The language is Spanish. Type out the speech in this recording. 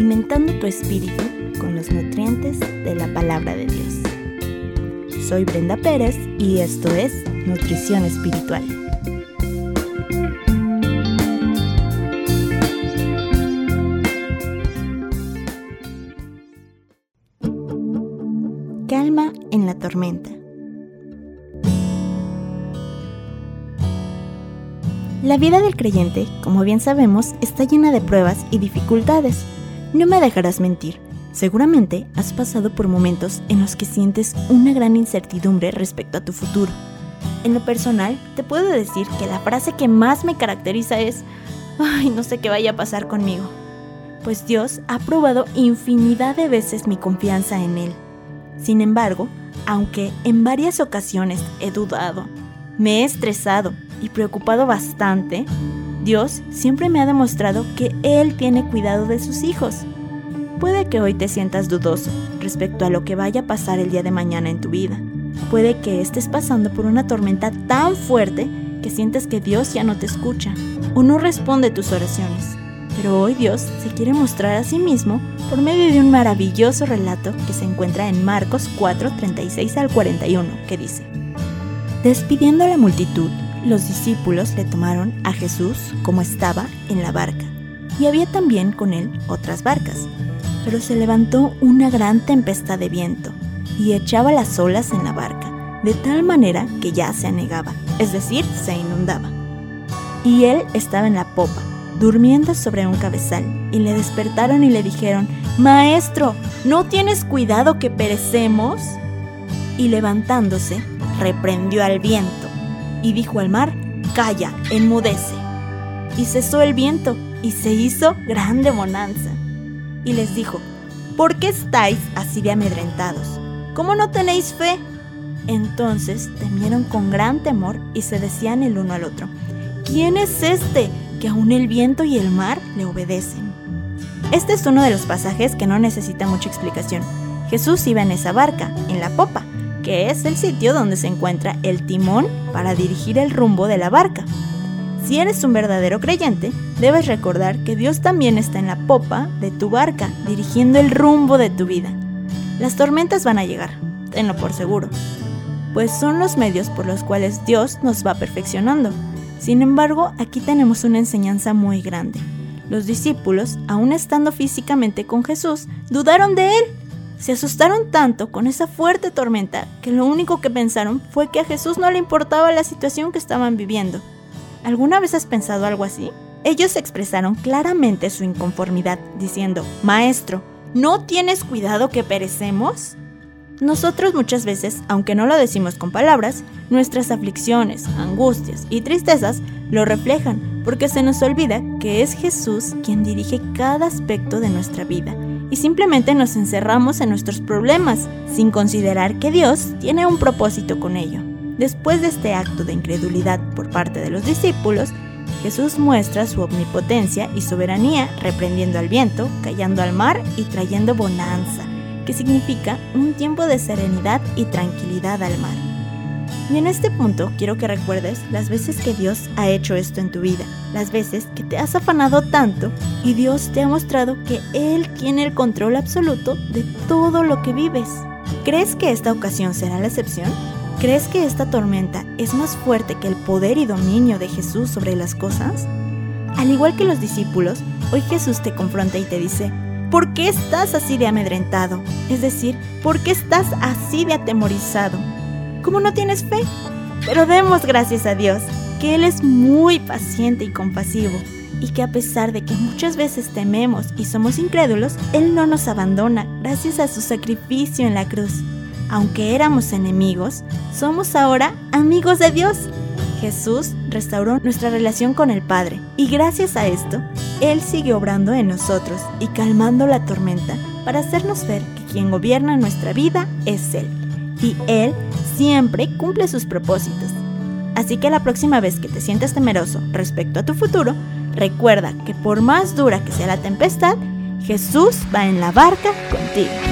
alimentando tu espíritu con los nutrientes de la palabra de Dios. Soy Brenda Pérez y esto es Nutrición Espiritual. Calma en la tormenta. La vida del creyente, como bien sabemos, está llena de pruebas y dificultades. No me dejarás mentir, seguramente has pasado por momentos en los que sientes una gran incertidumbre respecto a tu futuro. En lo personal, te puedo decir que la frase que más me caracteriza es, ay, no sé qué vaya a pasar conmigo. Pues Dios ha probado infinidad de veces mi confianza en Él. Sin embargo, aunque en varias ocasiones he dudado, me he estresado y preocupado bastante, Dios siempre me ha demostrado que Él tiene cuidado de sus hijos. Puede que hoy te sientas dudoso respecto a lo que vaya a pasar el día de mañana en tu vida. Puede que estés pasando por una tormenta tan fuerte que sientes que Dios ya no te escucha o no responde tus oraciones. Pero hoy Dios se quiere mostrar a sí mismo por medio de un maravilloso relato que se encuentra en Marcos 4, 36 al 41, que dice, Despidiendo a la multitud, los discípulos le tomaron a Jesús como estaba en la barca, y había también con él otras barcas. Pero se levantó una gran tempestad de viento, y echaba las olas en la barca, de tal manera que ya se anegaba, es decir, se inundaba. Y él estaba en la popa, durmiendo sobre un cabezal, y le despertaron y le dijeron, Maestro, ¿no tienes cuidado que perecemos? Y levantándose, reprendió al viento y dijo al mar, Calla, enmudece. Y cesó el viento y se hizo grande bonanza. Y les dijo, ¿por qué estáis así de amedrentados? ¿Cómo no tenéis fe? Entonces temieron con gran temor y se decían el uno al otro, ¿quién es este que aún el viento y el mar le obedecen? Este es uno de los pasajes que no necesita mucha explicación. Jesús iba en esa barca, en la popa, que es el sitio donde se encuentra el timón para dirigir el rumbo de la barca. Si eres un verdadero creyente, debes recordar que Dios también está en la popa de tu barca, dirigiendo el rumbo de tu vida. Las tormentas van a llegar, tenlo por seguro, pues son los medios por los cuales Dios nos va perfeccionando. Sin embargo, aquí tenemos una enseñanza muy grande. Los discípulos, aún estando físicamente con Jesús, dudaron de él se asustaron tanto con esa fuerte tormenta que lo único que pensaron fue que a Jesús no le importaba la situación que estaban viviendo. ¿Alguna vez has pensado algo así? Ellos expresaron claramente su inconformidad, diciendo, Maestro, ¿no tienes cuidado que perecemos? Nosotros muchas veces, aunque no lo decimos con palabras, nuestras aflicciones, angustias y tristezas lo reflejan, porque se nos olvida que es Jesús quien dirige cada aspecto de nuestra vida y simplemente nos encerramos en nuestros problemas, sin considerar que Dios tiene un propósito con ello. Después de este acto de incredulidad por parte de los discípulos, Jesús muestra su omnipotencia y soberanía reprendiendo al viento, callando al mar y trayendo bonanza, que significa un tiempo de serenidad y tranquilidad al mar. Y en este punto quiero que recuerdes las veces que Dios ha hecho esto en tu vida, las veces que te has afanado tanto y Dios te ha mostrado que Él tiene el control absoluto de todo lo que vives. ¿Crees que esta ocasión será la excepción? ¿Crees que esta tormenta es más fuerte que el poder y dominio de Jesús sobre las cosas? Al igual que los discípulos, hoy Jesús te confronta y te dice, ¿por qué estás así de amedrentado? Es decir, ¿por qué estás así de atemorizado? ¿Cómo no tienes fe? Pero demos gracias a Dios, que Él es muy paciente y compasivo, y que a pesar de que muchas veces tememos y somos incrédulos, Él no nos abandona gracias a su sacrificio en la cruz. Aunque éramos enemigos, somos ahora amigos de Dios. Jesús restauró nuestra relación con el Padre y gracias a esto, Él sigue obrando en nosotros y calmando la tormenta para hacernos ver que quien gobierna nuestra vida es Él y Él siempre cumple sus propósitos. Así que la próxima vez que te sientas temeroso respecto a tu futuro, recuerda que por más dura que sea la tempestad, Jesús va en la barca contigo.